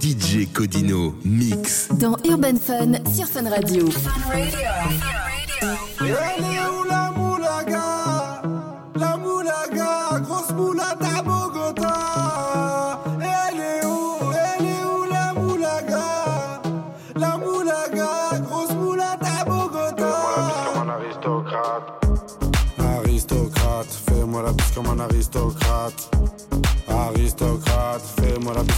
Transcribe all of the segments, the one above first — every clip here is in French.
DJ Codino Mix. Dans Urban Fun sur Fun Radio. Fun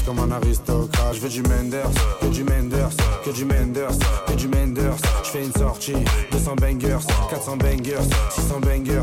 comme un aristocrate. Je veux du Menders, que du Menders, que du Menders, que du Menders. Je fais une sortie, 200 bangers, 400 bangers, 600 bangers.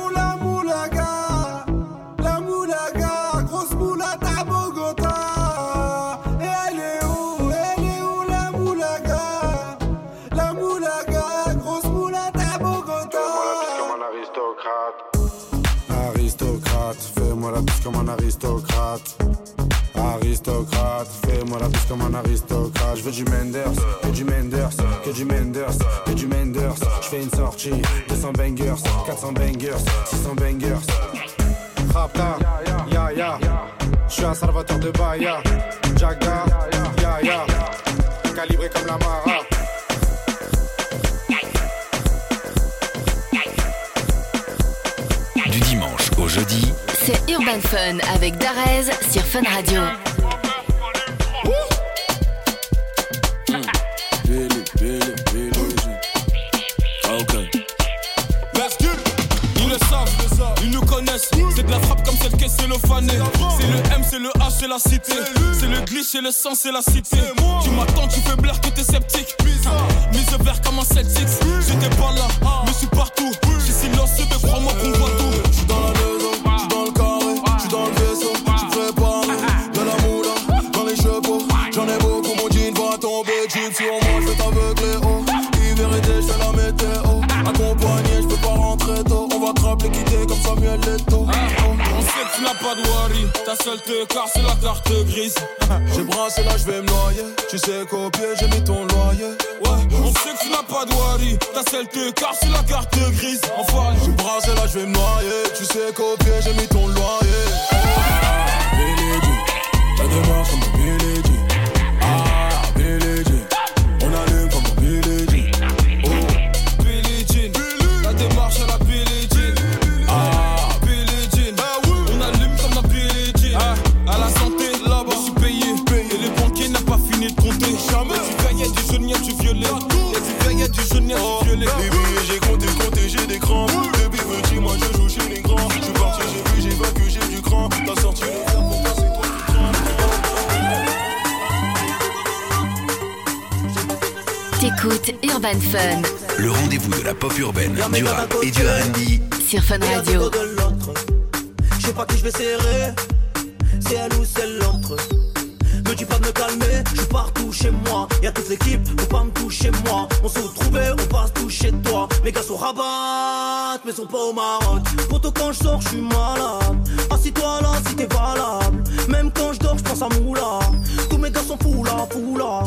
Fais-moi la bise comme un aristocrate. Aristocrate, fais-moi la bise comme un aristocrate. Je veux du Menders, que du Menders, que du Menders, que du Menders. Je fais une sortie, 200 bangers, 400 bangers, 600 bangers. Rapta, ya ya. Je suis un salvateur de Bahia. Jaga, ya ya. Calibré comme la Mara. C'est Urban Fun avec Darez sur Fun Radio. C'est de la frappe comme celle qu'est fané. C'est le M, c'est le H, c'est la cité. C'est le glitch, c'est le sang, c'est la cité. Tu m'attends, tu fais blaire que t'es sceptique. Mise vert comme un Celtics. J'étais pas là, mais je suis partout. J'suis silencieux, mais crois-moi qu'on voit tout. Dans la tu n'as pas de worry. Ta seule te car c'est la carte grise. J'ai brassé là, j'vais me noyer. Tu sais copier, j'ai mis ton loyer. Ouais, on sait que tu n'as pas de worry. Ta seule te car c'est la carte grise. Enfin, J'ai brassé là, j'vais me noyer. Tu sais copier, j'ai mis ton loyer. Billy Jean, ta démarche comme un Billy Jean. T'écoutes Urban Fun le rendez-vous de la pop urbaine, du rap et du R&B sur Fun Radio. de l'autre. Je sais pas qui je vais serrer, c'est elle ou c'est l'autre. Me dis pas de me calmer, je suis partout chez moi. Y'a toute l'équipe, faut pas me toucher moi. On se retrouve, on passe tout chez toi. Mes gars sont rabattent, mais sont pas au Maroc. Pourtant quand je sors, je suis malade. Assis-toi là si t'es valable. Même quand je dors, je pense à Moula. Tous mes gars sont fous là, fous là.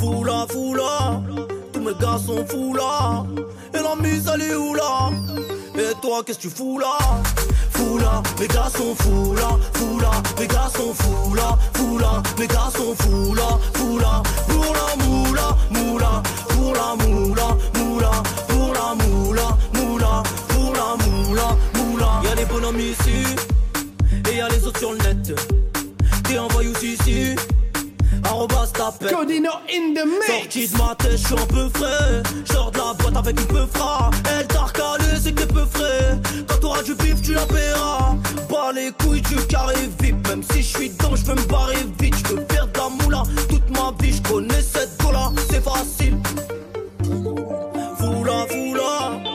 Fous là, fous là. Tous mes gars sont fous là. Et la mise, elle est où là? Et toi, qu'est-ce que tu fous là? Fous là, mes gars sont fous là, fous là, mes gars sont fous là, fous là, mes gars sont fous là, fous là, pour la moula, moula, pour la moula, moula, pour la moula, moula, pour la moula, moula. Y'a des bonhommes ici, et y'a les autres sur le net. T'es envoyé aussi ici. Codino in the Sorti de ma tête, je suis un peu frais. Genre de la boîte avec une peu frais. Elle t'a recalé, c'est que t'es peu frais. Quand t'auras du bif, tu la paieras. Pas les couilles du carré vip. Même si je suis dedans, je peux me barrer vite. Je peux perdre la moula toute ma vie. Je connais cette gola, c'est facile. Foula, foula.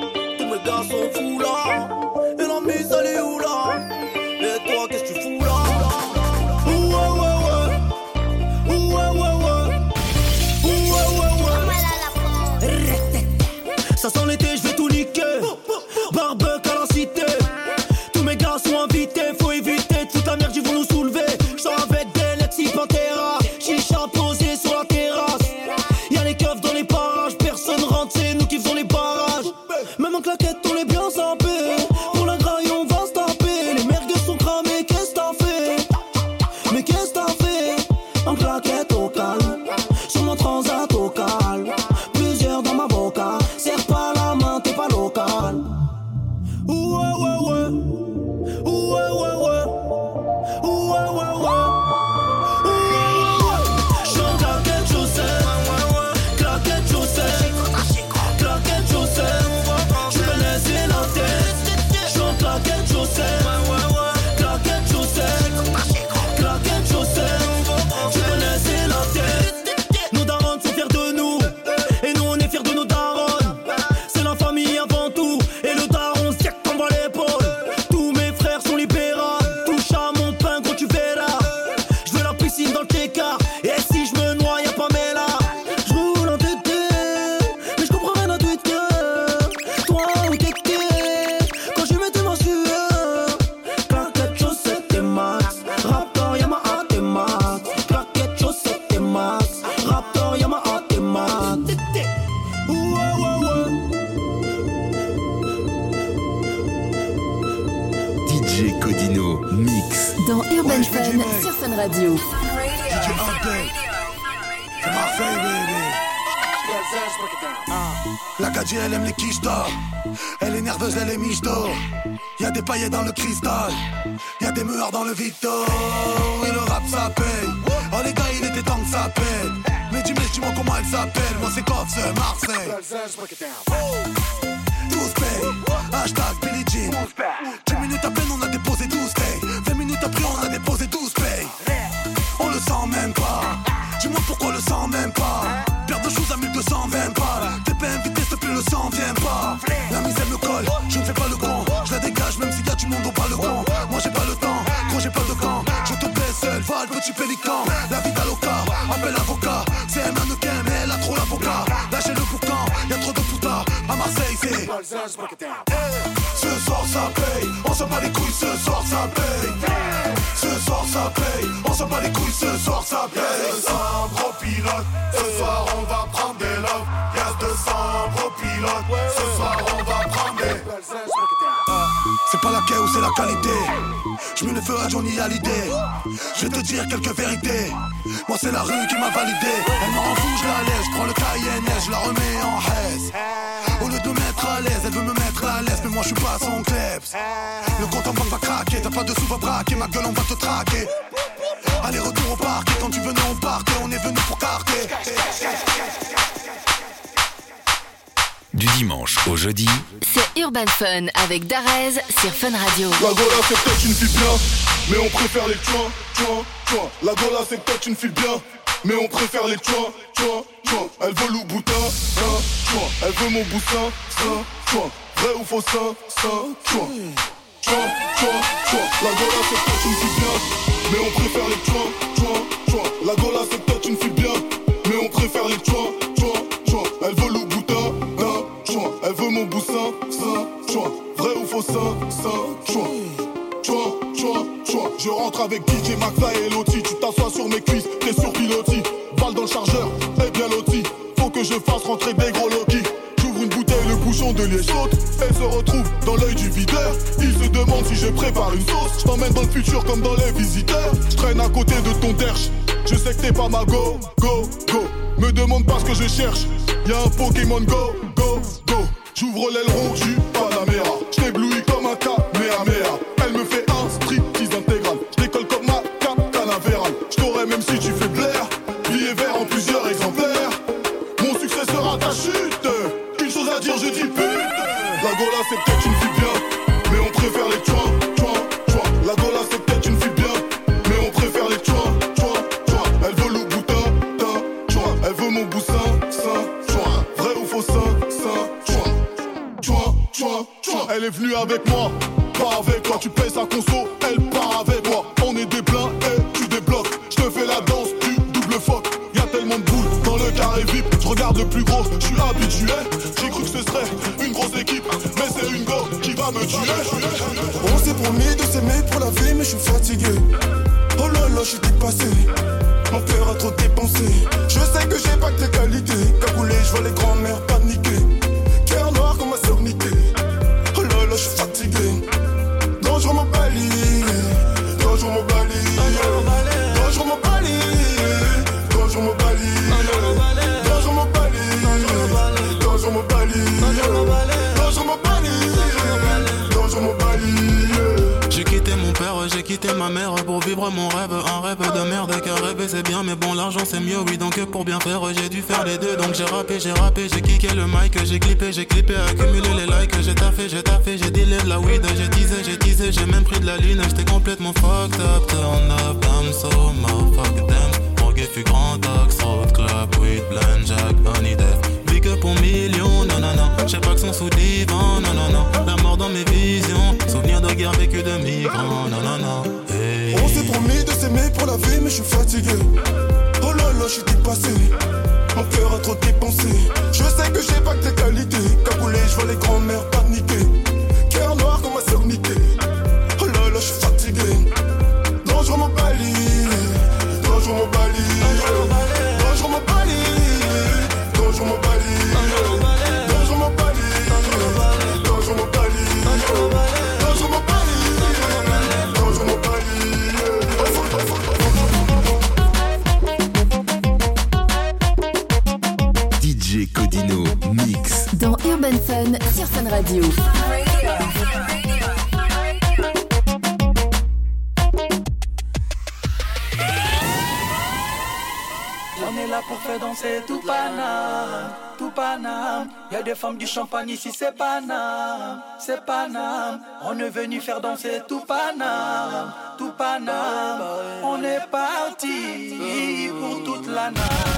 Ce soir ça. Décembre au pilote, ce soir on va prendre des loves. Y'a décembre au pilote, ce soir on va prendre des. C'est pas la ou c'est la qualité. Je mets le à Johnny Hallyday. Je vais te dire quelques vérités. Moi c'est la rue qui m'a validé. Elle m'en rend fou, je la laisse. Je prends le Cayenne, je la remets en haise. Au lieu de me mettre à l'aise, elle veut me mettre à l'aise, mais moi je suis pas son kleps. Le compte en banque va craquer, t'as pas de sous va braquer, ma gueule on va te traquer. Allez retour au parc, quand tu venais on partait, on est venu pour carter. Du dimanche au jeudi, C'est Urban Fun avec Darez sur Fun Radio. La Gola c'est peut-être une fille bien, mais on préfère les tuins, tuins, tuins. La Gola c'est peut-être une fille bien, mais on préfère les tuins, tuins, tuins. Elle veut loup boutin, ça, tuin. Elle veut mon boussin, ça. Vrai ou faux, ça, ça, La Gola c'est peut-être une fille bien, mais on préfère les tuins, tuins, tuins. La Gola c'est peut-être une fille bien, mais on préfère les tuins, tuins, tuins. Elle veut loup boutin, d'un, tuin. Elle veut mon boussin, ça, tuin. Vrai ou faux, ça, ça, tuin. Chouin, chouin, chouin. Je rentre avec DJ Maxa et Loti. Tu t'assois sur mes cuisses, t'es sur pilotis. Balle dans le chargeur, et bien loti. Faut que je fasse rentrer des gros Loki. J'ouvre une bouteille, le bouchon de liège. Elle se retrouve dans l'œil du videur. Il se demande si je prépare une sauce. Je t'emmène dans le futur comme dans les visiteurs. Je traîne à côté de ton derche. Je sais que t'es pas ma go, go, go. Me demande pas ce que je cherche. Y'a un Pokémon Go, go, go. J'ouvre l'aileron du Panamera. Je t'éblouis comme un Kamehameha. Elle me fait un striptease intégral. Je décolle comme ma canavéral. Je t'aurai même si Gola c'est peut-être une fille bien. Mais on préfère les tuins, tuins, tuins. La Gola c'est peut-être une fille bien. Mais on préfère les tuins, tuins, tuins. Elle veut le boutin, tin, tuin. Elle veut mon boussin, sein, tuin. Vrai ou faux, sein, sein, tuin. Tuin, tuin, tuin. Elle est venue avec moi, pas avec toi. Tu payes sa conso, elle Y a des femmes du champagne ici, c'est Paname, c'est Paname. On est venu faire danser tout Paname, tout Paname. On est parti pour toute la night.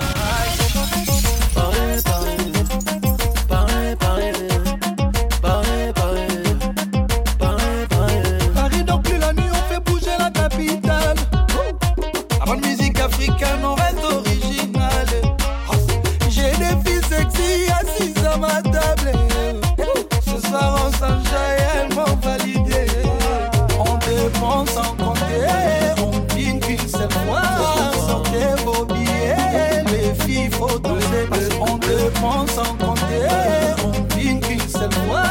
Sans on dîne qu'une seule fois.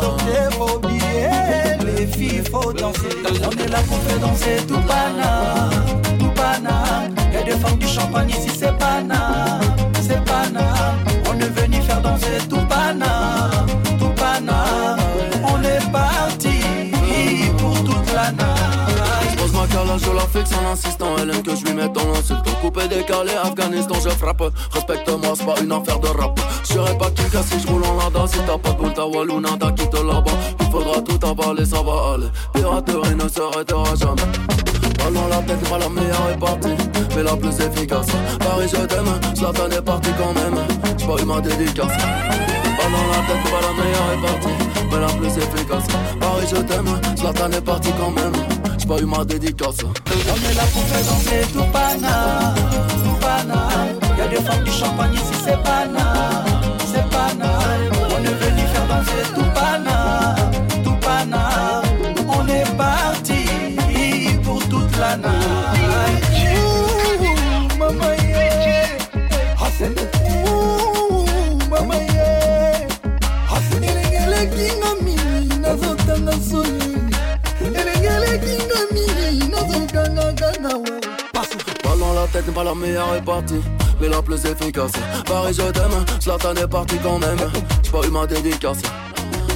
Sortez vos billets, les filles, faut danser. On est là pour faire danser tout Paname, tout Paname. Y'a des femmes du champagne ici, c'est Paname, c'est Paname. On est venu faire danser tout Paname, tout Paname. On est parti pour toute la night. Ma calage, je la fixe en insistant. Elle aime que je lui mette dans l'insulte. Coupé, décalé, Afghanistan, je frappe. Respecte-moi, c'est pas une affaire de si je roule en lada. Si t'as pas de boule, ta walou, nada, quitte là-bas. Il faudra tout avaler, ça va aller. Piraterie ne s'arrêtera jamais. Dans la tête, pas la meilleure est partie, mais la plus efficace. Paris, je t'aime, Zlatan est parti quand même. J'ai pas eu ma dédicace. Dans la tête, pas la meilleure est partie, mais la plus efficace. Paris, je t'aime, Zlatan est parti quand même. J'ai pas eu ma dédicace. On est là pour faire danser tout Paname, tout. Y'a des femmes du champagne ici, c'est Paname, danser tout Paname. On est parti pour toute la night. Ouh, Mama yeah, Hassan. Ouh, Mama yeah, nazotanga soni. Elengele kinga mimi nazokanga kanga wewe. Pas dans la tête, pas la meilleure est partie, mais la plus efficace. Paris, je t'aime, Zlatan est parti quand même. J'ai pas eu ma dédicace.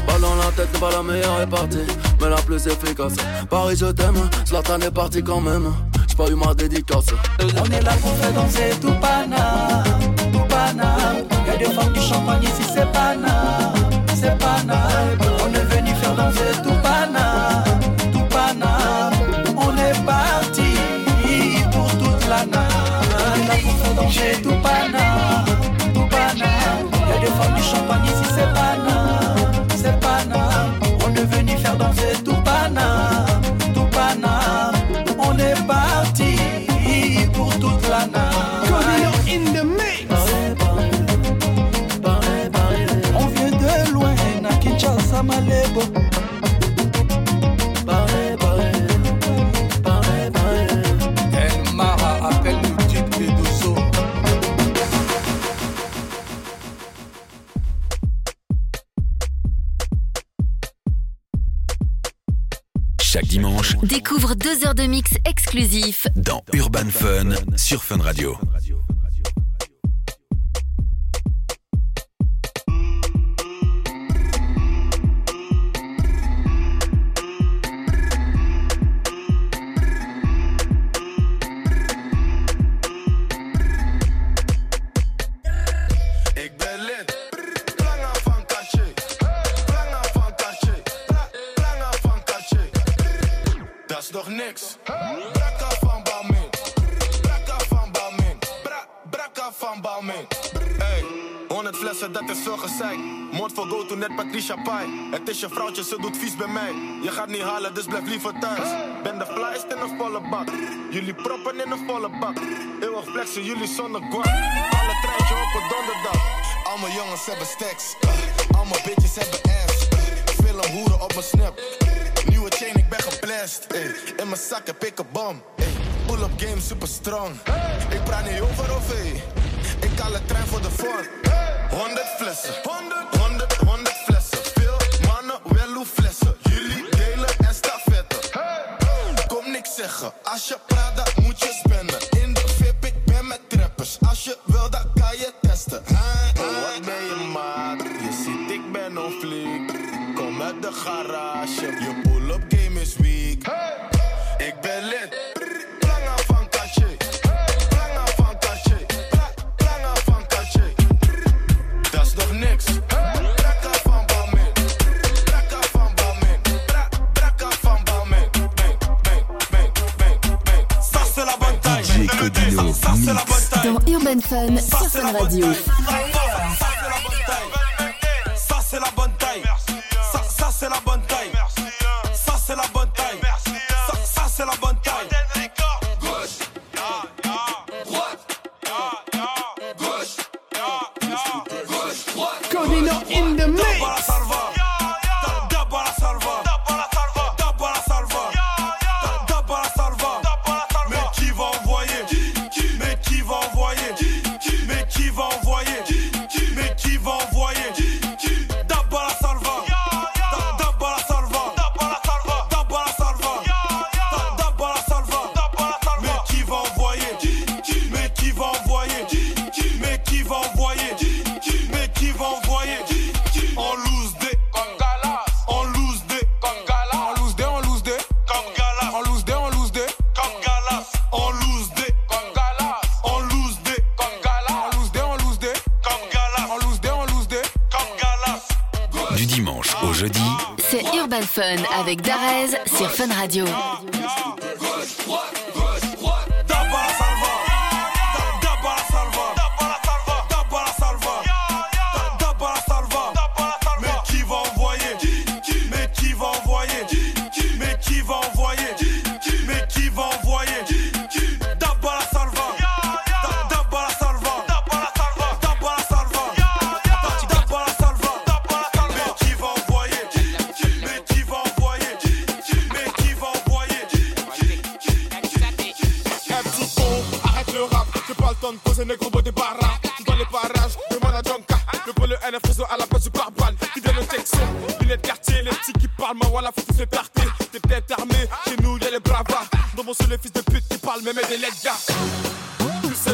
Pas dans la tête, pas la meilleure est partie, mais la plus efficace. Paris, je t'aime, Zlatan est parti quand même. J'ai pas eu ma dédicace. On est là pour faire danser tout Paname, tout Paname. Y'a des femmes du champagne ici, c'est Paname, Chaque dimanche, Découvre deux heures de mix exclusif dans Urban Fun sur Fun Radio. Dus blijf liever thuis. Ben de flyest in een volle bak. Jullie proppen in een volle bak. Eeuwig flexen, jullie zonder guap. Alle treintje op een donderdag. Al mijn jongens hebben stacks. Al mijn bitches hebben ass. Film hoeren op mijn snap. Nieuwe chain, ik ben geblest. In mijn zak heb ik een bom. Pull-up game super strong. Ik praat niet over of. Ik haal een trein voor de vorm. 100 flessen. 100, 100, 100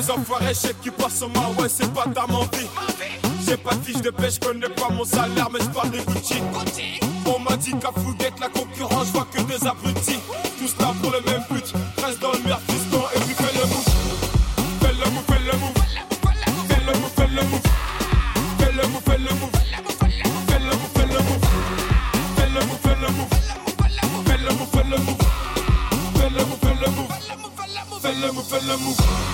Les enfoirés, je qui passent au mar, c'est pas ta mentie. J'ai pas de fiche de je connais pas mon salaire, mais je parle des Gucci. On m'a dit qu'à Fouguette, la concurrence, je vois que des abrutis. Tous là pour le même but, reste dans le merde, fiston, et puis fais le move. Fais le move, fais le move. Fais le move, fais le move. Fais le move, fais le move. Fais le move, fais le move. Fais le move, fais le move. Fais le move, fais le move. Fais le move, fais le move. Fais le move, fais le move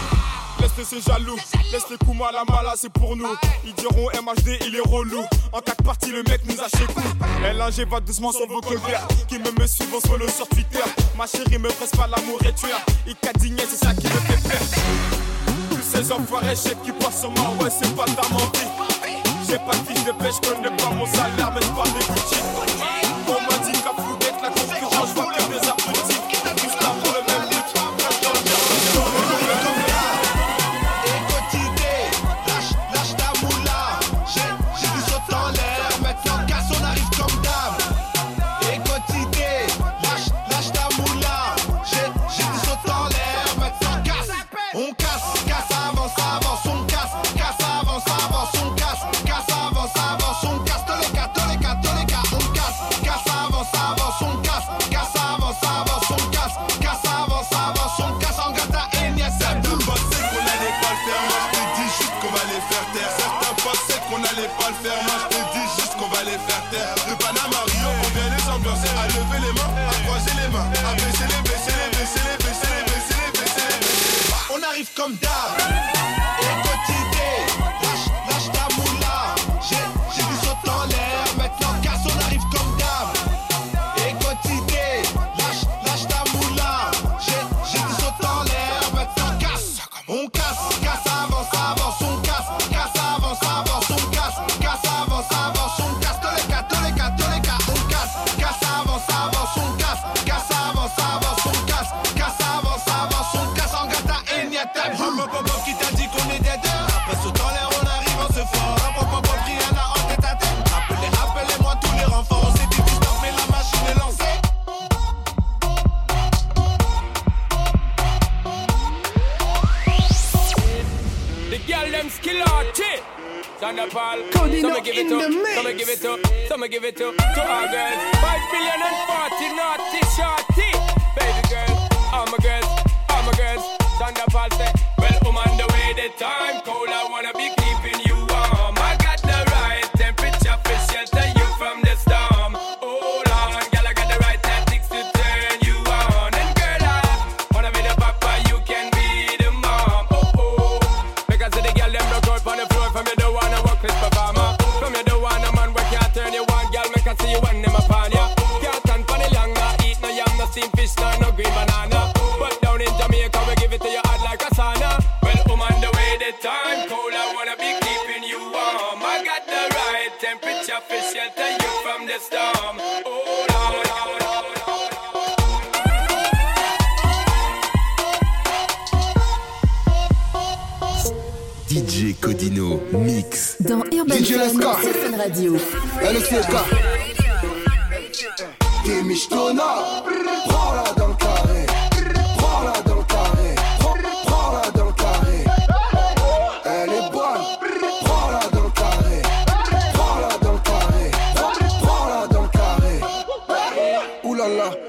de ces jaloux. Laisse les coups mal à mala, c'est pour nous. Ils diront MHD, il est relou. En quatre parties, le mec nous a chez coup. LNG va doucement sur vos colères. Qui me me suivent, on le sur Twitter. Ma chérie me presse pas, l'amour et tueur. Il cadigné, c'est ça qui me fait peur. Tous ces enfoirés, chefs qui passent sur moi, c'est pas ta mentir. J'ai pas de fiche de pêche, connais pas mon salaire, mais pas des Gucci. mains, à baisser les, baisser les, baisser les, baisser les, baisser les, baisser les, baisser les. On arrive comme d'hab.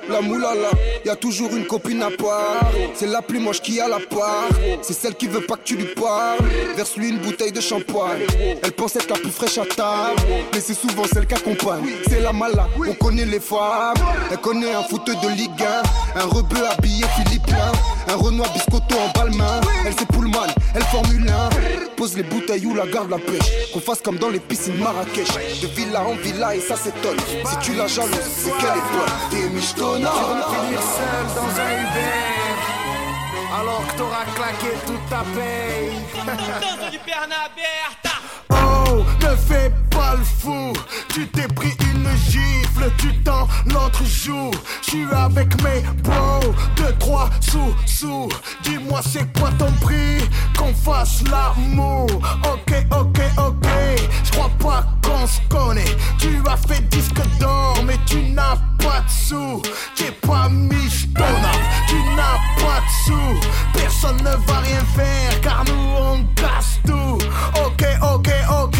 La moulala y a toujours une copine à part. C'est la plus moche qui a la part. C'est celle qui veut pas que tu lui parles. Verse-lui une bouteille de shampoing Elle pense être la plus fraîche à table. Mais c'est souvent celle qui accompagne C'est la mala, on connaît les femmes. Elle connaît un footeux de Ligue 1 Un rebeu habillé philippin Un Renoir biscotto en balmain Elle c'est Pullman, elle Formule 1 Pose les bouteilles ou la garde la pêche. Qu'on fasse comme dans les piscines Marrakech. De villa en villa et ça s'étonne. Si tu la jalouses, c'est qu'elle est bonne Tu vas finir seul dans un Uber Alors que t'auras claqué toute ta paye. Oh, ne fais pas le fou. Tu t'es pris une gifle Tu t'en l'autre joue. Je suis avec mes bros Deux, trois sous, sous Dis-moi c'est quoi ton prix? Qu'on fasse l'amour. Ok, ok, ok. Je crois pas qu'on se connaît. Tu as fait disque d'or Mais tu n'as pas de sous. T'es pas michetonna Tu n'as pas de sous. Personne ne va rien faire Car nous on casse tout. Ok, ok, ok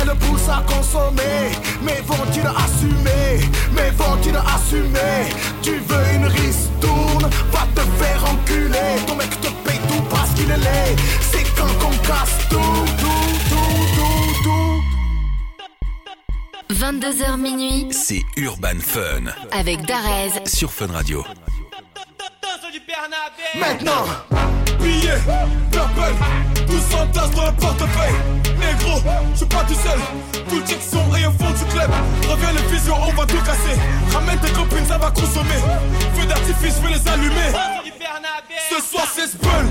Elle pousse à consommer. Mais vont-ils assumer Mais vont-ils assumer Tu veux une ristourne? Va te faire enculer. Ton mec te paye tout parce qu'il est laid. C'est quand qu'on casse tout Tout, tout, tout, tout. 22h minuit. C'est Urban Fun. Avec Darez. Sur Fun Radio. Maintenant Billets, purple, tous s'entassent dans le portefeuille. Négro, je suis pas tout seul. Tout le check son et au fond du club. Reviens le vision, on va tout casser. Ramène tes copines, ça va consommer. Feu d'artifice, je vais les allumer. Ce soir, c'est Spell.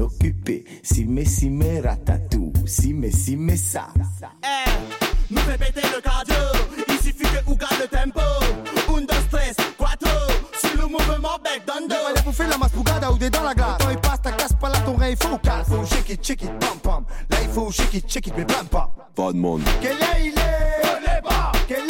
Occuper. Si mais si mais ratatou, si mais si mais ça. Eh, nous fait péter le cardio, il suffit que Ouga le tempo. Un, deux, stress, quattro, sur le mouvement bec d'ando. Allez bouffer la masse bougada ou des dans la glace. Quand il passe, ta casse pas là ton rein, il faut calme. Faut shake it, shake it, pam pam. Là il faut shake it, shake it, mais blâme pas. Pas de monde. Quel est il est? Quel est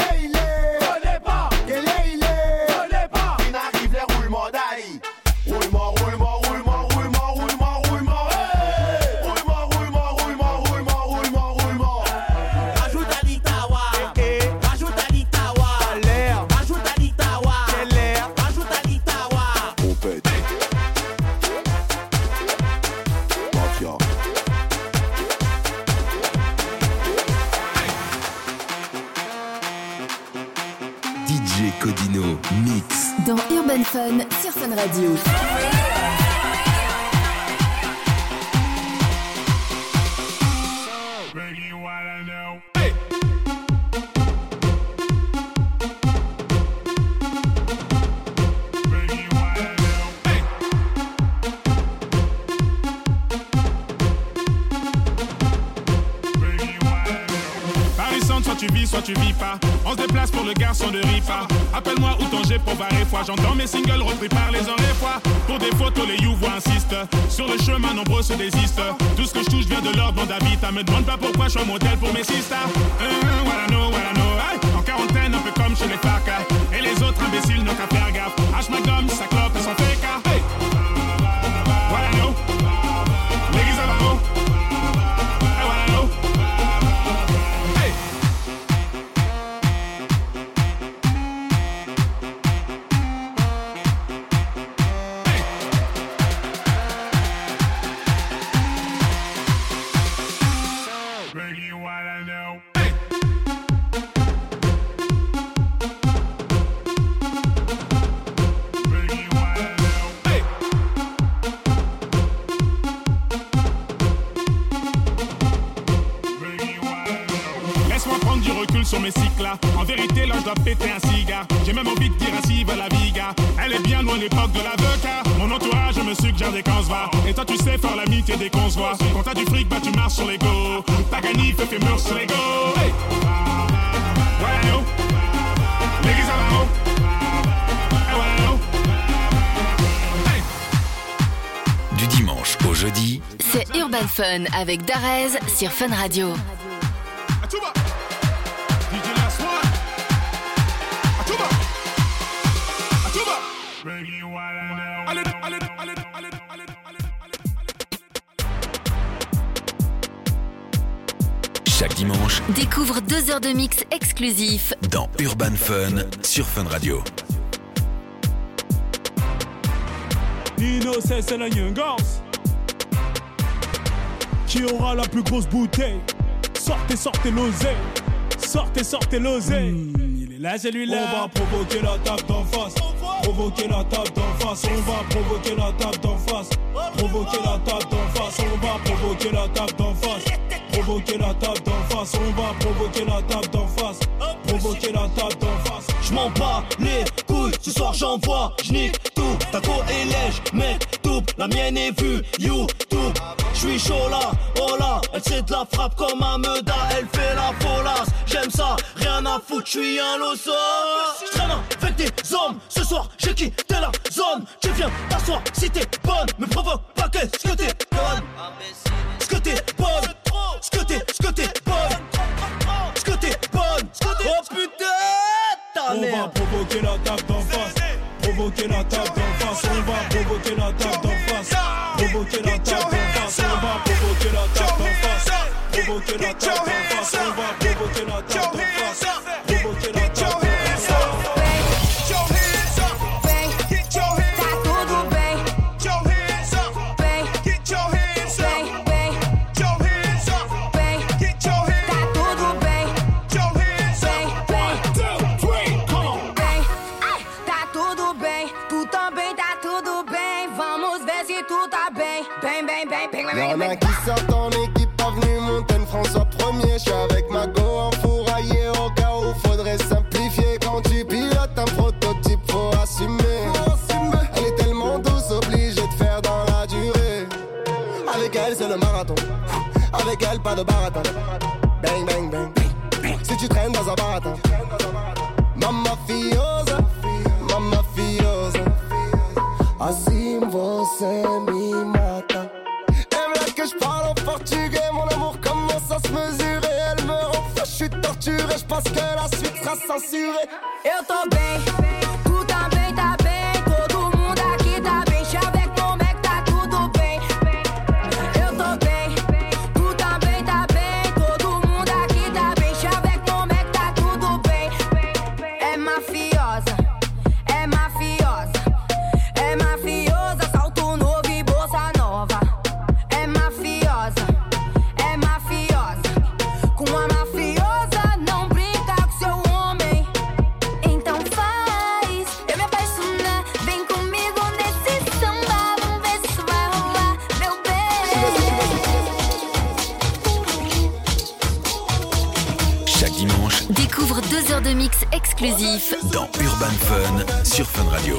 fois. J'entends mes singles repris Sur le chemin, nombreux se désistent. Tout ce que je touche vient de l'ordre d'Avita. Me demande pas pourquoi je suis un modèle pour mes sisters. Euh, en quarantaine, un peu comme chez les facs. Et les autres imbéciles n'ont qu'à faire gaffe. H ma gomme, sa voit. Quand t'as du fric, bah tu marches sur l'ego. T'as gagné, fais fait mur sur l'ego. Hey! Varro. Hey, voilà, yo. Hey! Du dimanche au jeudi, C'est Urban Fun avec Darez sur Fun Radio. Exclusif dans Urban Fun sur Fun Radio. Nino, c'est la Youngers. Qui aura la plus grosse bouteille Sortez, sortez l'oseille. Sortez, sortez l'oseille. il est là, celui-là. On va provoquer la table d'en face. Provoquer la table d'en face. On va provoquer la table d'en face. Provoquer la table d'en face. On va provoquer la table d'en face. Provoquer la table d'en face. On va provoquer la table d'en face. Provoquer la table d'en face. Je m'en bats les couilles, ce soir j'envoie, j'nique tout. Ta go est lège, mec, tout. La mienne est vue, YouTube. J'suis chaud là, oh là. Elle sait de la frappe comme un meuda, elle fait la folasse. J'aime ça, rien à foutre, j'suis un loso. J'traîne avec des hommes, ce soir j'ai quitté la zone. Tu viens t'asseoir si t'es bonne, me provoque pas qu'est-ce que t'es bonne? Ce que t'es On va provoquer la table d'en face. Provoquer la table pas dans Urban Fun sur Fun Radio.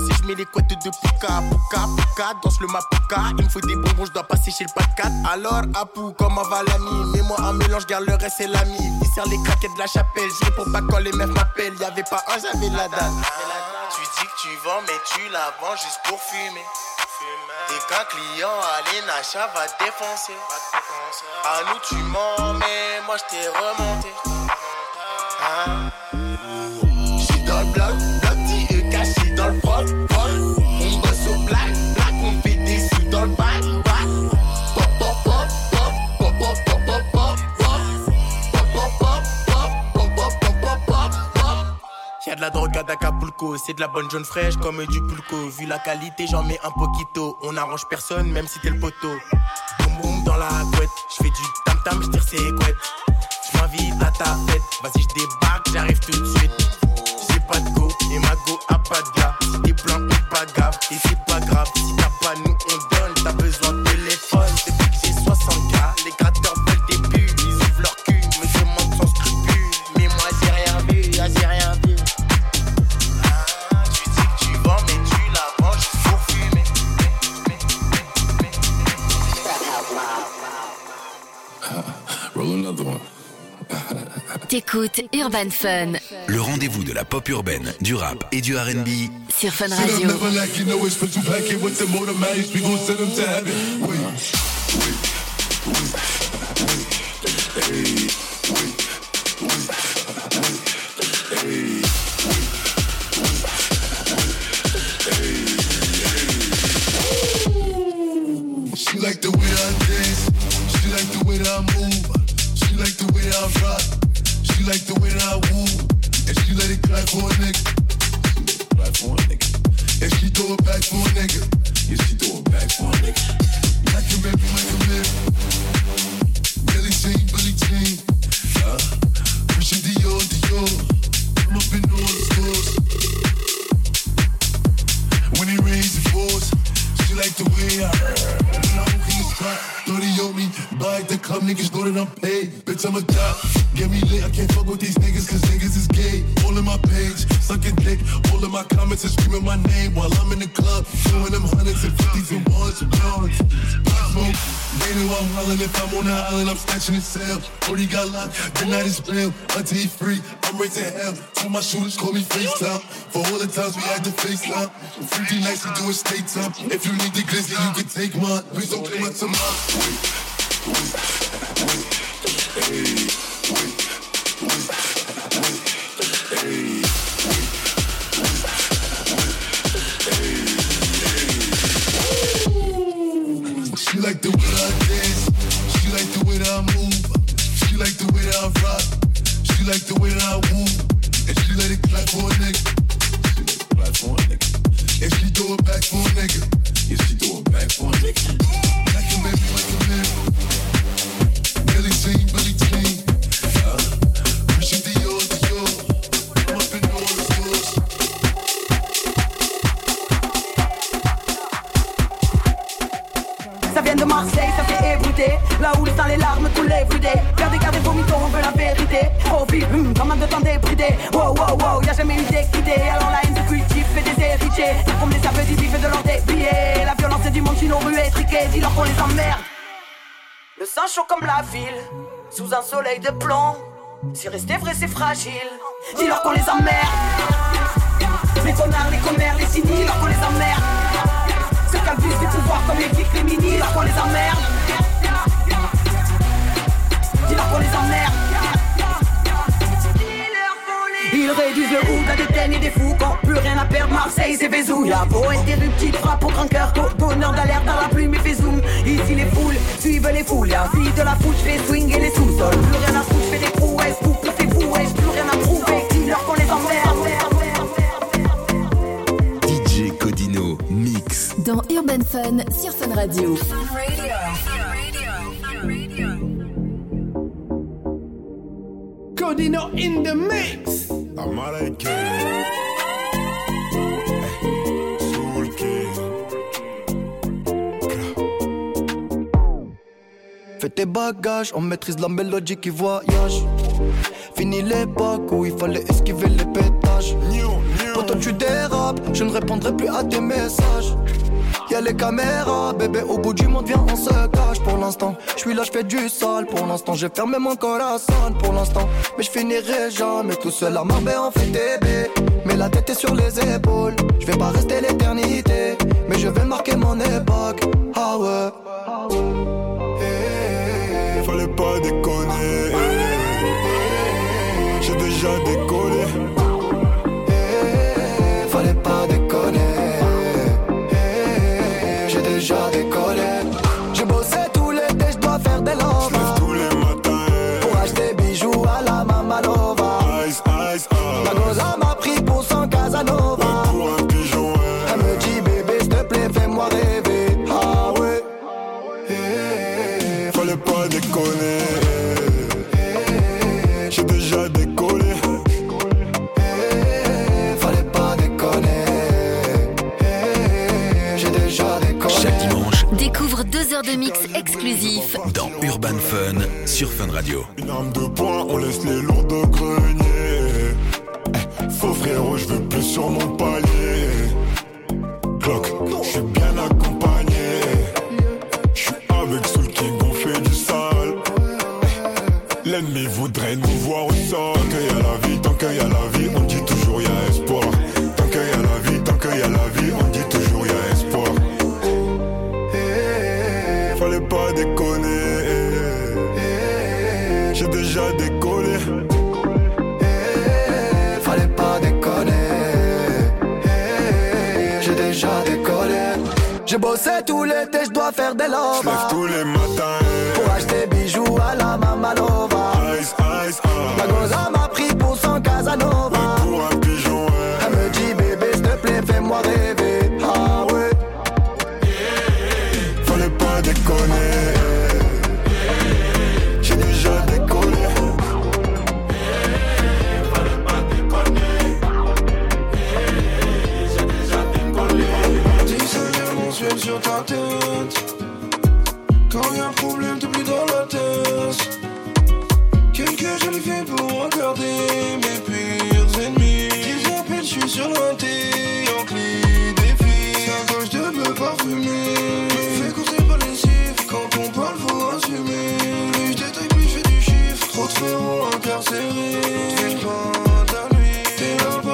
Acapulco, je mets les couettes de Puka, Puka, Puka, danse le Mapuka. Il me faut des bonbons, je dois passer chez le 4. Alors, Apu, comment va l'ami? Mets-moi un mélange, garde le reste, c'est l'ami. Il sert les craquettes de la chapelle, je pour pas quand les meufs m'appellent. Y'avait pas un, j'avais la date. Tu dis que tu vends, mais tu la vends juste pour fumer. Et qu'un client à l'Enacha va défoncer. À nous tu mens, mais moi je t'ai remonté. Hein? De la drogue à Acapulco, c'est de la bonne jaune fraîche comme du pulco. Vu la qualité, j'en mets un poquito. On arrange personne, même si t'es le poteau. Boum boum dans la couette, j'fais du tam tam, j'tire ses couettes. J'm'invite à ta fête, vas-y j'débarque, j'arrive tout de suite. T'écoutes Urban Fun. Le rendez-vous de la pop urbaine, du rap et du RB. Sur Fun Radio. She let it clap for a nigga. Clap for a nigga. And she throw it back for a nigga. Yeah, she throw it back for a nigga. I can you make a live. Billy Jean, Billy Jean. Uh, Christian Dior, Dior. I'm up in all the stores. When it rains, it pours. She like the way I. When I walk in the spot, 30 on me, time I die. Get me lit, I can't fuck with these niggas cause niggas All in my comments and screaming my name while I'm in the club. Showing them hundreds and fifties and ones and ones. Smoke. They know I'm hollering if I'm on the island, I'm snatching his cell. Already got locked, the night is bail. Until he free, I'm raising hell. Told my shooters, call me FaceTime. For all the times we had to FaceTime. Freaky nights, we do it state time. If you need the glizzy, you can take mine. Please don't it to. Wait, wait, wait, Sang chaud comme la ville, sous un soleil de plomb. Si rester vrai, c'est fragile. Dis-leur qu'on les emmerde. Les connards, les commères, les cyniques, dis-leur qu'on les emmerde. Ceux qui abusent du pouvoir comme les flics, les mini, dis-leur qu'on les emmerde. Dis-leur qu'on les emmerde. Ils réduisent le hood à des teigne et des fous Quand plus rien à perdre, Marseille c'est Vézou La peau interruptive frappe au grand cœur Bonheur d'alerte dans la plume et fait zoom Ici les foules suivent les foules La vie de la foule, je fais swing et les sous-sols Plus rien à foutre, je fais des prouesses c'est fou, et plus rien à prouver Dis-leur qu'on les emmerde DJ Codino Mix. Dans Urban Fun sur Fun Radio. Codino in the mix. Fais tes bagages, on maîtrise la mélodie qui voyage. Fini l'époque où il fallait esquiver les pétages. Quand tu dérapes, je ne répondrai plus à tes messages. Y'a les caméras, bébé, au bout du monde, viens, on se cache pour l'instant. Je suis là, je fais du sale pour l'instant. J'ai fermé mon corazon pour l'instant. Mais je finirai jamais tout seul à Marbella en fait bébé. Mais la tête est sur les épaules. Je vais pas rester l'éternité, mais je vais marquer mon époque. Ah ouais. Fallait pas déconner. J'ai déjà décollé. Radio.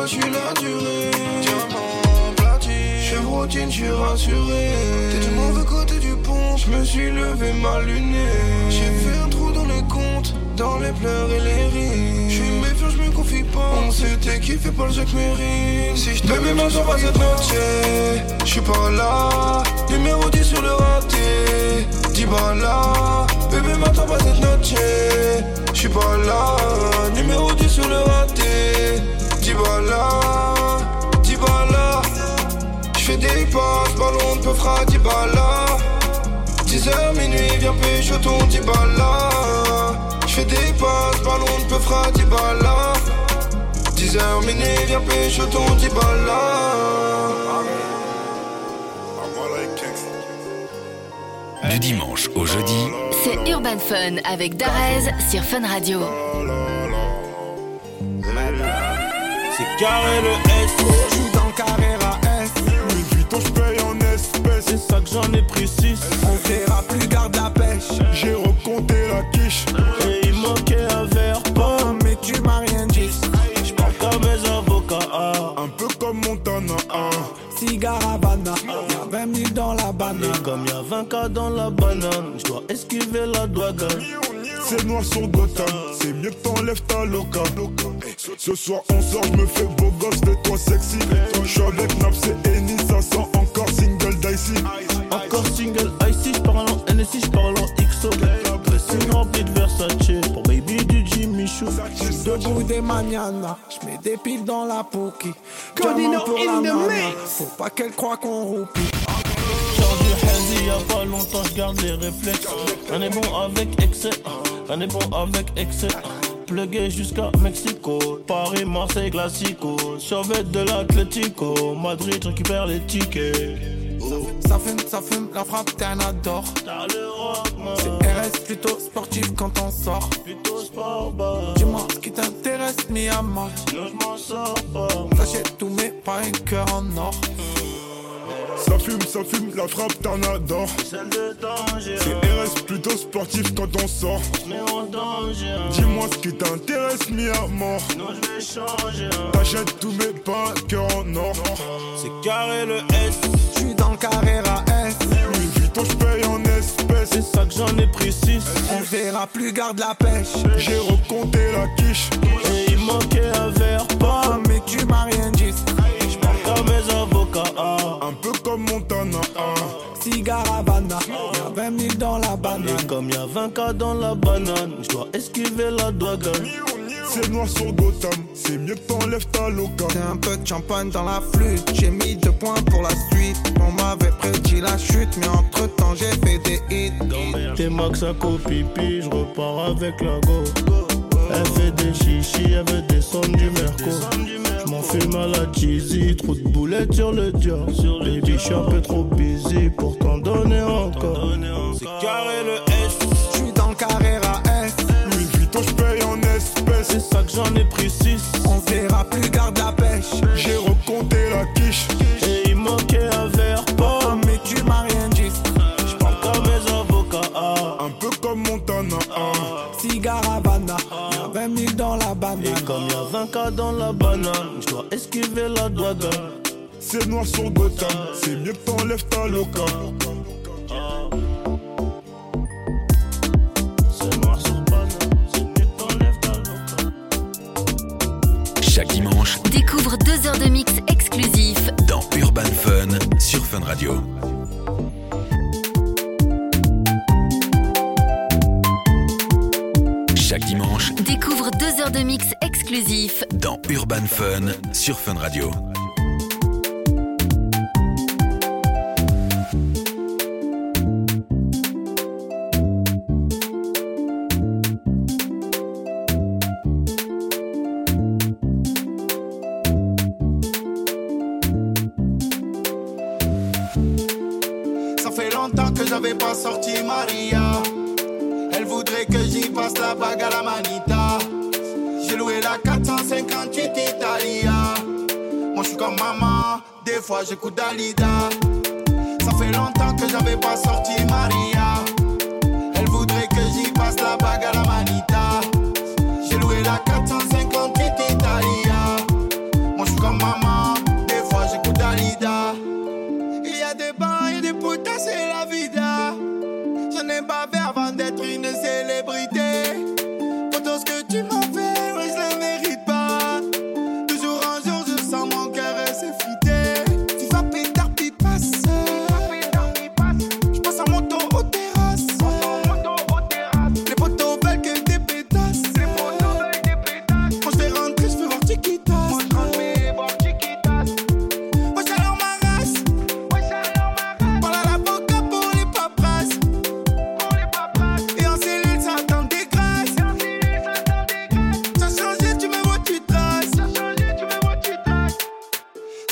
Je suis la durée. Diamant platine, chevrotine, je suis rassuré. T'es du mauvais côté du pont, je me suis levé mal luné. J'ai fait un trou dans les comptes, dans les pleurs et les rires. Je suis méfiant, je me confie pas. On s'était kiffé pas le jeu que mérite. Si je te mets ma jambe à cette noche, je suis pas là. Numéro 10 sur le raté, 10 balles Bébé, m'attends pas cette noche, je suis pas là. Numéro 10 sur le raté, 10 balles 10 balles J'fais des passes, ballon de peu fera 10 balles 10h minuit, viens pécho ton 10 balles J'fais des passes, ballon de peu fera 10 balles 10h minuit, viens pécho ton 10 balles Du dimanche au jeudi, C'est Urban Fun avec Darez sur Fun Radio. C'est carré le S. Je suis dans le Carrera S. Louis Vuitton, je paye en espèces. C'est ça que j'en ai pris 6. On verra plus garde la pêche. J'ai recompté la quiche. Et il manquait un verre. Oh, mais tu m'as rien dit. Je parle comme mes avocats. Un peu comme Montana. Cigare Havana. Banane. Et comme y'a 20 cas dans la banane, je dois esquiver la douane. C'est noir sur Gotham, c'est mieux que t'enlèves ta loca. Ce soir on sort, je me fais beau gosse, fais-toi sexy. Je suis avec Naps et Eni, ça sent encore single dicey. Encore single icy, je parle en NSI, je parle en XO. Dressing rempli de Versace, pour baby du Jimmy Choo. Debout des mañana, je mets des piles dans la pouki. Codino in the mix. Faut pas qu'elle croie qu'on roupie. Du hazy, y'a pas longtemps, je garde les réflexes. On est bon avec excès, on est bon avec excès. Plugué jusqu'à Mexico, Paris, Marseille, Classico. Survêt de l'Atlético, Madrid récupère les tickets. Ça fume, ça fume, la frappe, t'es un adore. C'est RS plutôt sportif quand on sort. Plutôt sport, bah. Dis-moi ce qui t'intéresse, mi à. Sinon je m'en sors pas. Tous mes pas un cœur en or. Ça fume, ça fume, la frappe t'en adore. Celle de danger. C'est RS plutôt sportif quand on sort. Mais en danger. Dis-moi ce qui t'intéresse, mis à mort. Non, je vais changer. T'achètes tous mes pains, cœur en or. C'est carré le S. Je suis dans le Carrera S. Louis Vuitton, je paye en espèces. C'est ça que j'en ai pris 6. On verra plus garde la pêche. J'ai recompté la quiche. Et il manquait un verre pas. Oh, mais tu m'as rien dit. Avocats. ah. Un peu comme Montana. ah. Cigare Havana. Y'a 20 000 dans la banane. Et comme y'a 20 cas dans la banane, je dois esquiver la douane. C'est noir sur Gotham, c'est mieux que t'enlèves ta loca. T'es un peu de champagne dans la flûte. J'ai mis deux points pour la suite. On m'avait prédit la chute, mais entre temps j'ai fait des hits. T'es max à pipi, je repars avec la go. Elle fait des chichis, elle veut descendre du merco. Je m'en fume à la cheesy, trop de boulettes sur le dior. Baby, je suis un peu trop busy pour t'en donner encore. C'est carré le S. Je suis dans le Carrera S. Louis Vuitton, je paye en espèces. C'est ça que j'en ai pris 6. On verra plus garde la pêche. J'ai recompté la quiche. Y'a 20 cas dans la banane, je dois esquiver la douane. C'est noir sur Gotham, c'est mieux que t'enlèves ta loca. C'est noir sur banane, c'est mieux que t'enlèves ta loca. chaque dimanche Découvre deux heures de mix exclusif dans Urban Fun sur Fun Radio. Dans Urban Fun sur Fun Radio.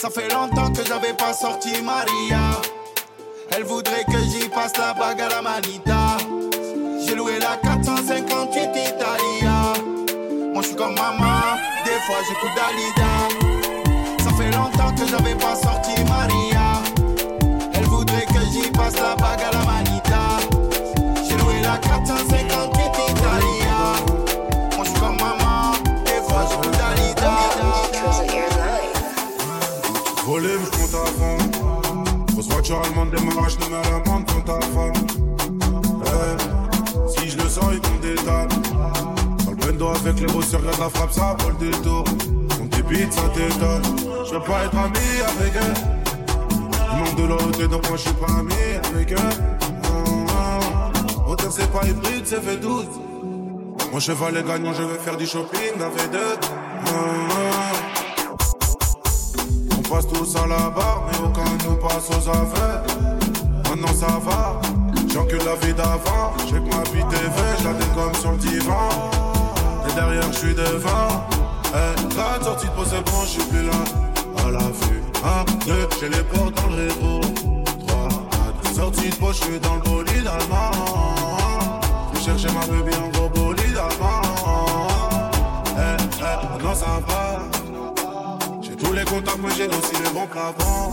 Ça fait longtemps que j'avais pas sorti Maria. Elle voudrait que j'y passe la bague à la manita. J'ai loué la 458 Italia. Moi je suis comme maman, des fois j'écoute Dalida. Ça fait longtemps que j'avais pas sorti Maria. Elle voudrait que j'y passe la bague à la manita. Voiture allemande, démarrage, te mets à l'amende contre ta femme. Eh, si je le sens, il compte des tables. Dans le bendo avec les bosseurs, regarde la frappe, ça vaut le détour. On débite, ça t'étonne. Je veux pas être ami avec elle. Il manque de l'autre, donc moi je suis pas ami avec elle. Ah. Autant c'est pas hybride, c'est fait doute. Mon cheval est gagnant, je vais faire du shopping avec deux. Passe tous à la barre, mais aucun nous passe aux affaires. Maintenant ça va, j'encule la vie d'avant. J'ai que ma vie TV, je la sur le divan. Et derrière, je suis devant. Eh, la sortie de pause, c'est bon, je suis plus là. À la vue, un, deux, j'ai les portes dans le rétro. Trois, quatre, sortie de pause, je suis dans le bolide allemand. Je chercher ma bébé en gros bolide allemand. Eh, eh, maintenant ça va. Les contacts, mais j'ai aussi les bons plafond.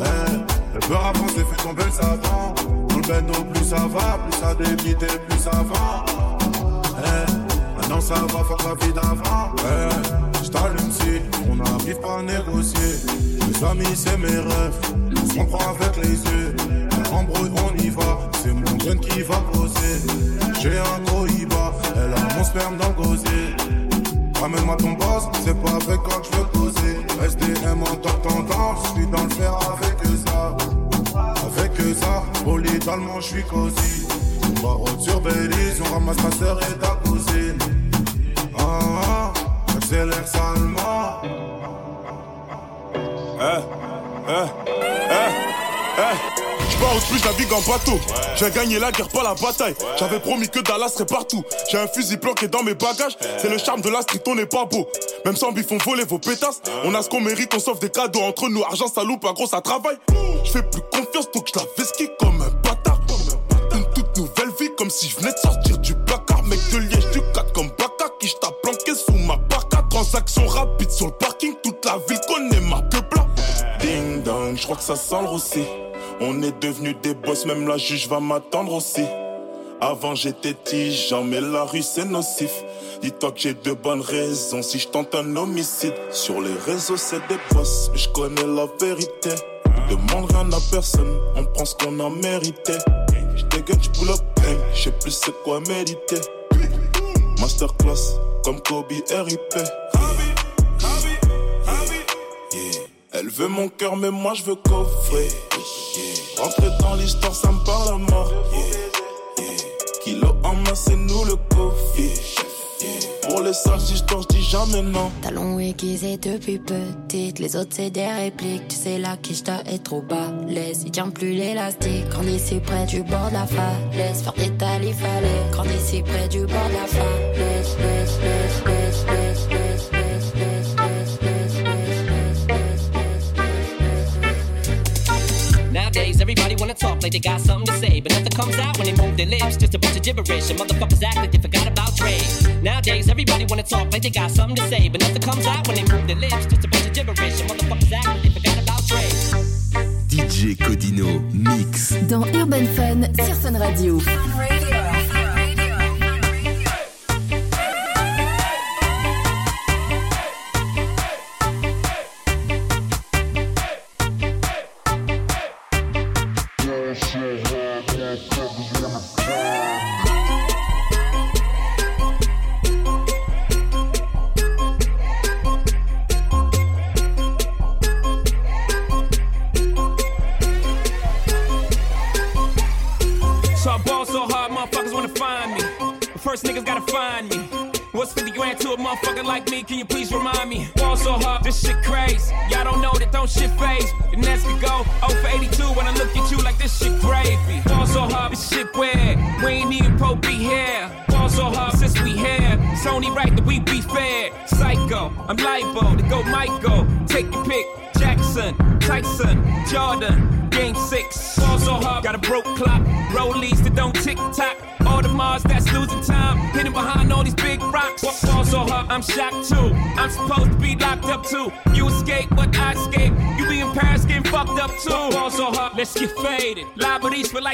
Eh, le beurre avance, fait tomber le savant. Dans le bendo, plus ça va, plus ça débite et plus ça va. Eh, maintenant ça va, fuck la vie d'avant. Eh, j't'allume si on n'arrive pas à négocier. Mes amis, c'est mes rêves. On prend avec les yeux. Embrouille, on y va. C'est mon gun qui va poser. J'ai un gros. Elle a mon sperme dans le. Ramène-moi ton boss, c'est pas avec quoi que je veux poser. SDM en top tendance, je suis dans le fer avec ça. Avec ça, bolide allemand, je suis cosy. Haute sur Belize, on ramasse ta sœur et ta cousine. Ah, ah, j'accélère salement. Eh, eh, eh, eh. J'pars au plus, je navigue en bateau. J'ai gagné la guerre, pas la bataille. J'avais promis que Dallas serait partout. J'ai un fusil planqué dans mes bagages. C'est le charme de la street, on n'est pas beau. Même sans bif, on volait vos pétasses. On a ce qu'on mérite, on sauve des cadeaux entre nous. Argent, ça loupe, pas gros, ça travaille. J'fais plus confiance, donc je la vesquille comme un bâtard. Une toute nouvelle vie, comme si je venais de sortir du placard. Mec de liège, du 4 comme Baka, qui j't'a planqué sous ma barca. Transaction rapide sur le parking, toute la ville connaît ma je crois que ça sent le. On est devenus des boss, même la juge va m'attendre aussi. Avant j'étais tigeant, mais la rue c'est nocif. Dis-toi que j'ai de bonnes raisons si je tente un homicide. Sur les réseaux c'est des boss, mais je connais la vérité. Demande rien à personne, on prend ce qu'on a mérité. Je dégaine, je pull up, je sais plus c'est quoi méditer. Masterclass, comme Kobe RIP. Elle veut mon cœur, mais moi je veux coffrer. Rentrer dans l'histoire, ça me parle à mort. Kilo en main, c'est nous le coffre. Pour les sales histoires, je dis jamais non. Talons aiguisés depuis petite, les autres c'est des répliques. Tu sais la quiche est trop bas. Laisse, il tient plus l'élastique. Quand ici près du bord de la falaise, faire des il fallait. Quand ici près du bord de la falaise, laisse, laisse, laisse, laisse, laisse. Everybody wanna talk like they got something to say, but nothing comes out when they move their lips. Just a bunch of gibberish, and motherfuckers act like they forgot about trade. Nowadays, everybody wanna talk like they got something to say, but nothing comes out when they move their lips. Just a bunch of gibberish, and motherfuckers act like they forgot about Trey. DJ Codino Mix. Dans Urban Fun sur Fun Radio. So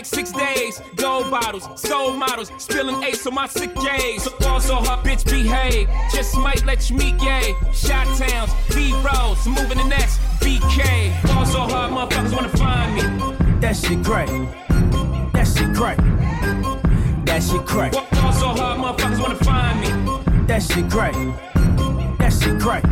like six days. Gold bottles, soul models. Spilling ace on my sick days. So ball so hard, bitch behave. Just might let you meet gay. Shot towns, B roads, moving the next. BK. Ball so hard, motherfuckers wanna find me. That shit great. That shit great. That shit great. Ball so hard, motherfuckers wanna find me. That shit great. That shit great.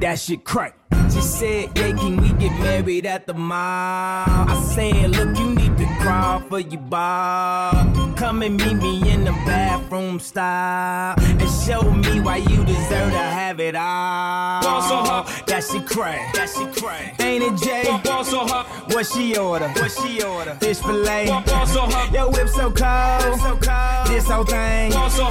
That shit great. She said, yeah, can we get married at the mall? I said, look, you need to crawl for your bar. Come and meet me in the bathroom style. And show me why you deserve to have it all. Ball so hard. That shit crack. That shit crack. Ain't it, Jay? Ball so hard. What she order? What she order? Fish fillet. Ball so hard. Yo, whip so cold. so cold. This whole thing. Ball so.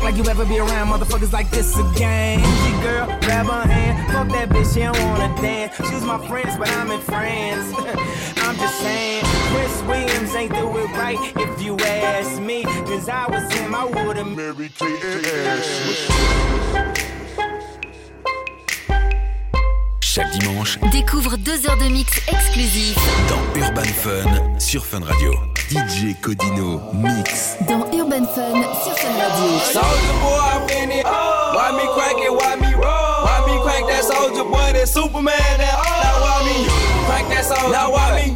Act like you ever be around motherfuckers like this again. She girl, grab her hand. Fuck that bitch, she don't wanna dance. She was my friends, but I'm in France. I'm just saying, Chris Williams ain't do it right if you ask me. Cause I was him, I would've married Kate Chaque dimanche, Découvre deux heures de mix exclusifs dans Urban Fun sur Fun Radio. DJ Codino Mix. dans Urban Fun sur Fun Radio. Soldier boy, I'm in it. Why me crank it? Why me roll? Why me crank that soldier boy? That Superman? That now why me crank that soldier? Now why me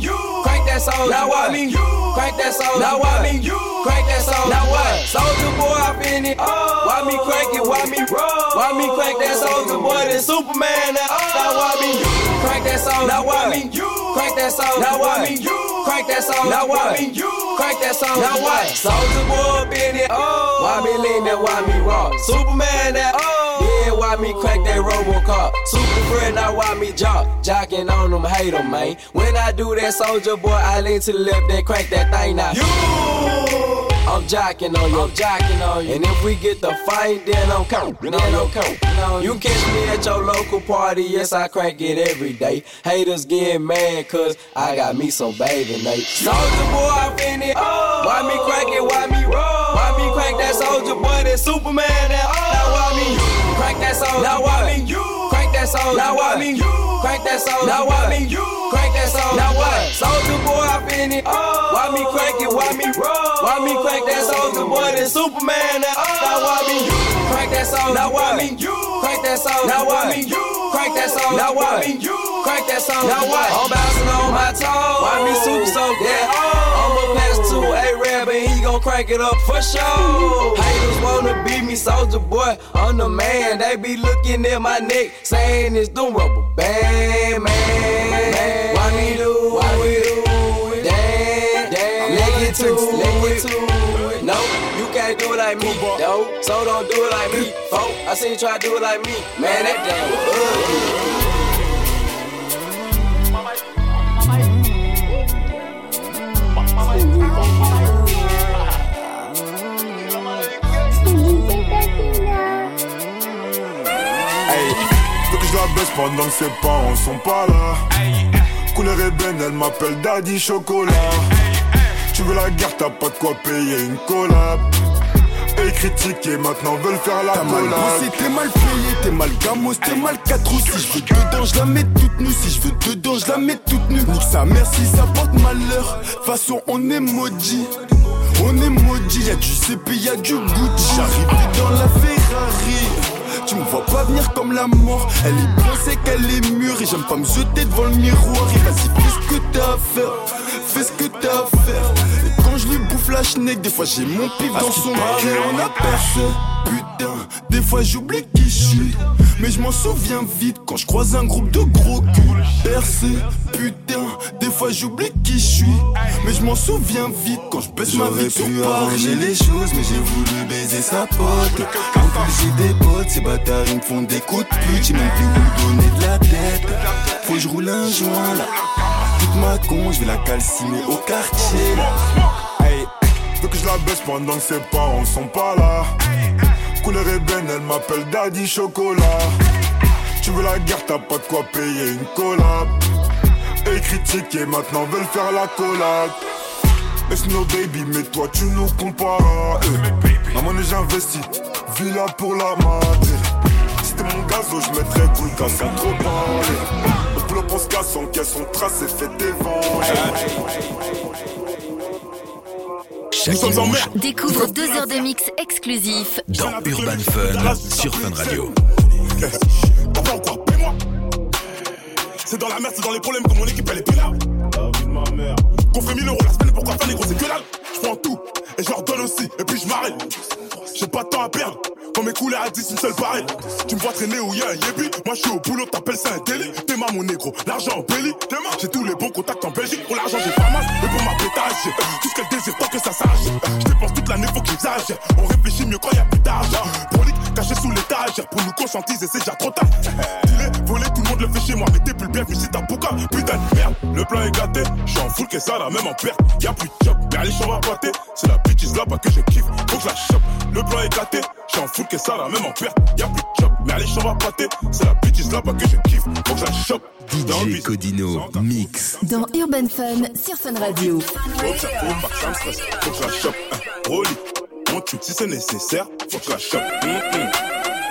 soldier? Now why me crank that soldier? Now why me crank that soldier? Now what? Soldier boy, I'm in it. Why me crank it? Why me roll? Why me crank that soldier boy? That Superman? That now why me crank that soldier? Now why me crank that soldier? Now why me crank that soldier? Now why me crank that soldier? Now what? Soldier boy, been it. Why me lean that? Why me rock? Superman? That yeah. Why me crank that Robocop? Super friend, now why me jock? Jocking on them, hate them, man. When I do that, soldier boy, I lean to the left, then crank that thing now. You. I'm jocking on you, I'm jocking on you. And if we get the fight, then I'm counting, then I'm counting. You catch me at your local party, yes, I crank it every day. Haters get mad, cause I got me some bathing Nate. Soldier boy, I'm in it. Why me crack it, why me roll? Why me crank that soldier boy, that Superman, that Now soldier? Now why me crank that soldier? Now why me crank that soldier? Now what? Soldier boy, in it. Why me crank it, why me roll? Why me crank that soldier boy, that Superman, that Now why me crank that soldier? Now why me crank that soldier? Now why me crank that soldier? Now why me crank that soldier? Now what? I'm bouncing on my toes. Why me super so that? I'ma gon' crank it up for sure. Haters wanna beat me, soldier boy. I'm the man. They be looking at my neck, saying it's the rubber band, man. Why me do? Why we do? Damn, damn. Leg it to, to it. No, you can't do it like me, though. So don't do it like me, folk. I seen you try to do it like me, man. That damn ugly. Pendant que ses parents sont pas là. Couleur ébène, elle m'appelle Daddy Chocolat. Tu veux la guerre, t'as pas de quoi payer une collab. Et critiqué, maintenant veulent faire la T'as mal bossé, t'es mal payé, t'es mal gamos, t'es mal 4 ou Si je veux dedans, je la mets toute nue. Si je veux dedans, je la mets toute nue. Nique sa mère si ça porte malheur. Façon, on est maudit. On est maudit, y'a du CP, y'a du Gucci. J'arrive dans la Ferrari. Tu me vois pas venir comme la mort. Elle est bien, c'est qu'elle est mûre. Et j'aime pas me jeter devant le miroir. Et vas-y, fais ce que t'as à faire. Fais ce que t'as à faire. Et des fois j'ai mon pif dans son cul. On a percé. Putain, des fois j'oublie qui je suis. Mais je m'en souviens vite quand je croise un groupe de gros culs. Percé, putain, des fois j'oublie qui je suis. Mais je m'en souviens vite quand je baisse ma vie sur Paris. les choses, mais j'ai voulu baiser sa pote. En plus, j'ai des potes, ces bâtards ils me font des coups de pute. J'ai même plus où donner de la tête. Faut que je roule un joint là. Toute ma con, je vais la calciner au quartier là. Veux que je la baisse pendant que ses parents sont pas là. Couleur ébène, elle m'appelle Daddy Chocolat. Tu veux la guerre, t'as pas de quoi payer une collab. Et critiquer, maintenant veulent faire la collab. It's no baby, mais toi tu nous compares. Eh, monnaie j'investis, villa pour la madre. Si c'était mon gazo, je mettrais cool qu'à sans trop parler. Le bloc on se casse, caisse, on trace et fait des Chaque dimanche, Découvre deux heures de mix exclusifs dans Urban Fun sur Fun Radio. C'est dans la merde, c'est dans les problèmes que mon équipe elle est pénale Qu'on ferait 1000 euros la semaine, pourquoi faire les gros c'est que dalle Je prends tout et je leur donne aussi Et puis je m'arrête. J'ai pas de temps à perdre quand mes couleurs à 10 une seule pareille Tu me vois traîner où y'a un yébi Moi je suis au boulot, t'appelles ça un T'es ma mon négro, l'argent en belly. J'ai tous les bons contacts en Belgique. Pour l'argent j'ai pas mal Et pour ma pétage Tout ce qu'elle désire tant que ça sache. Je dépense toute l'année faut que j'exagère. On réfléchit mieux quand y'a plus d'argent caché sous l'étage. Pour nous conscientiser c'est déjà trop tard. Voler tout le monde le fait chez moi Mais t'es plus le bienvenu si t'as bouca. Putain de merde Le plan est gâté. Je suis en full que ça là même en perte. Y'a plus de job Mais allez on va pâter C'est la bitch là-bas que je kiffe. Faut que je la chope. Le plan est gâté. Je suis en full que ça là même en perte. Y'a plus de job Mais allez on va pâter C'est la bitch là-bas que je kiffe. Faut que je la chope. Dans le DJ. Codino Mix. dans Urban Fun sur Fun Radio. Faut que ça faut pas que ça me stresse. Faut que je la chope hein. Rolly On tue si c'est nécessaire Faut que je la chope Hum, hum.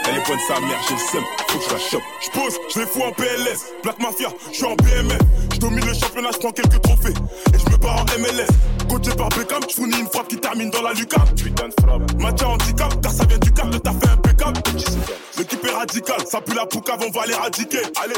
Elle est bonne sa mère, j'ai le seum, faut que je la chope. Je les fous en PLS, Black Mafia, je suis en BMF. Je domine le championnat, je quelques trophées. Je MLS. Coaché par Beckham, je fournis une frappe qui termine dans la lucarne. Putain de frappe. Match à handicap, car ça vient du cap, le taf est impeccable. L'équipe est radicale, ça pue la poucave, on va l'éradiquer. Allez,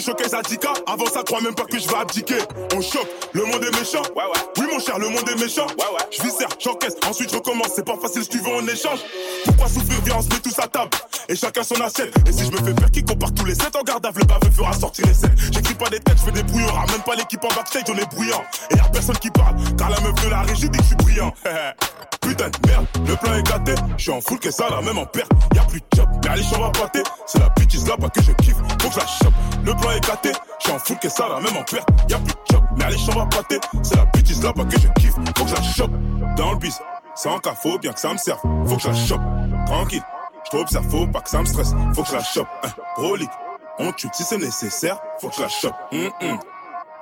showcase à 10K, avant ça croit même pas que je vais abdiquer. On choque, le monde est méchant. Ouais, ouais. Oui, mon cher, le monde est méchant. Ouais, ouais. Je viscère, j'encaisse, ensuite je recommence. C'est pas facile, si tu veux, on échange. Pourquoi souffrir, viens, on se met tous à table. Et chacun son assiette. Et si je me fais faire qui compare tous les 7 en garde le baveux fera sortir les 7. J'écris pas des têtes, je fais des brouillards. Même pas l'équipe en backstage, on est bruyant. Et y'a personne qui parle, car la meuf de la régie dit que je suis brillant. Putain de merde, le plan est gâté. Je suis en full que ça là, même en perte. Y'a plus de job, mais allez, on va pâter. C'est la bitch là-bas que je kiffe. Faut que je la chope. Le plan est gâté. Je suis en full que ça là, même en perte. Y'a plus de job, mais allez, on va pâter. C'est la bitch là-bas que je kiffe. Faut que je la chope. Dans le bis, sans cas, faut bien que ça me serve. Faut que je la chope. Tranquille, je t'observe, faut pas que ça me stresse. Faut que je la chope. Hein, Brolique, on tue si c'est nécessaire. Faut que je la chope. Hum, hum.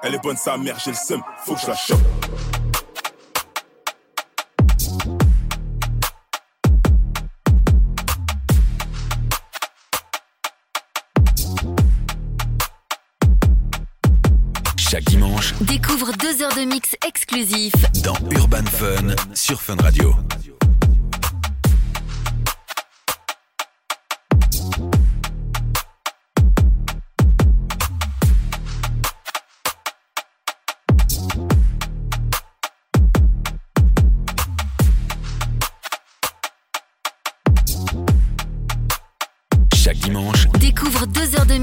Elle est bonne sa mère, j'ai le seum. Faut que je la chope. Chaque dimanche, Découvre deux heures de mix exclusifs dans Urban Fun sur Fun Radio.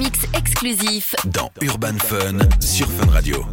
Mix exclusifs dans Urban Fun sur Fun Radio.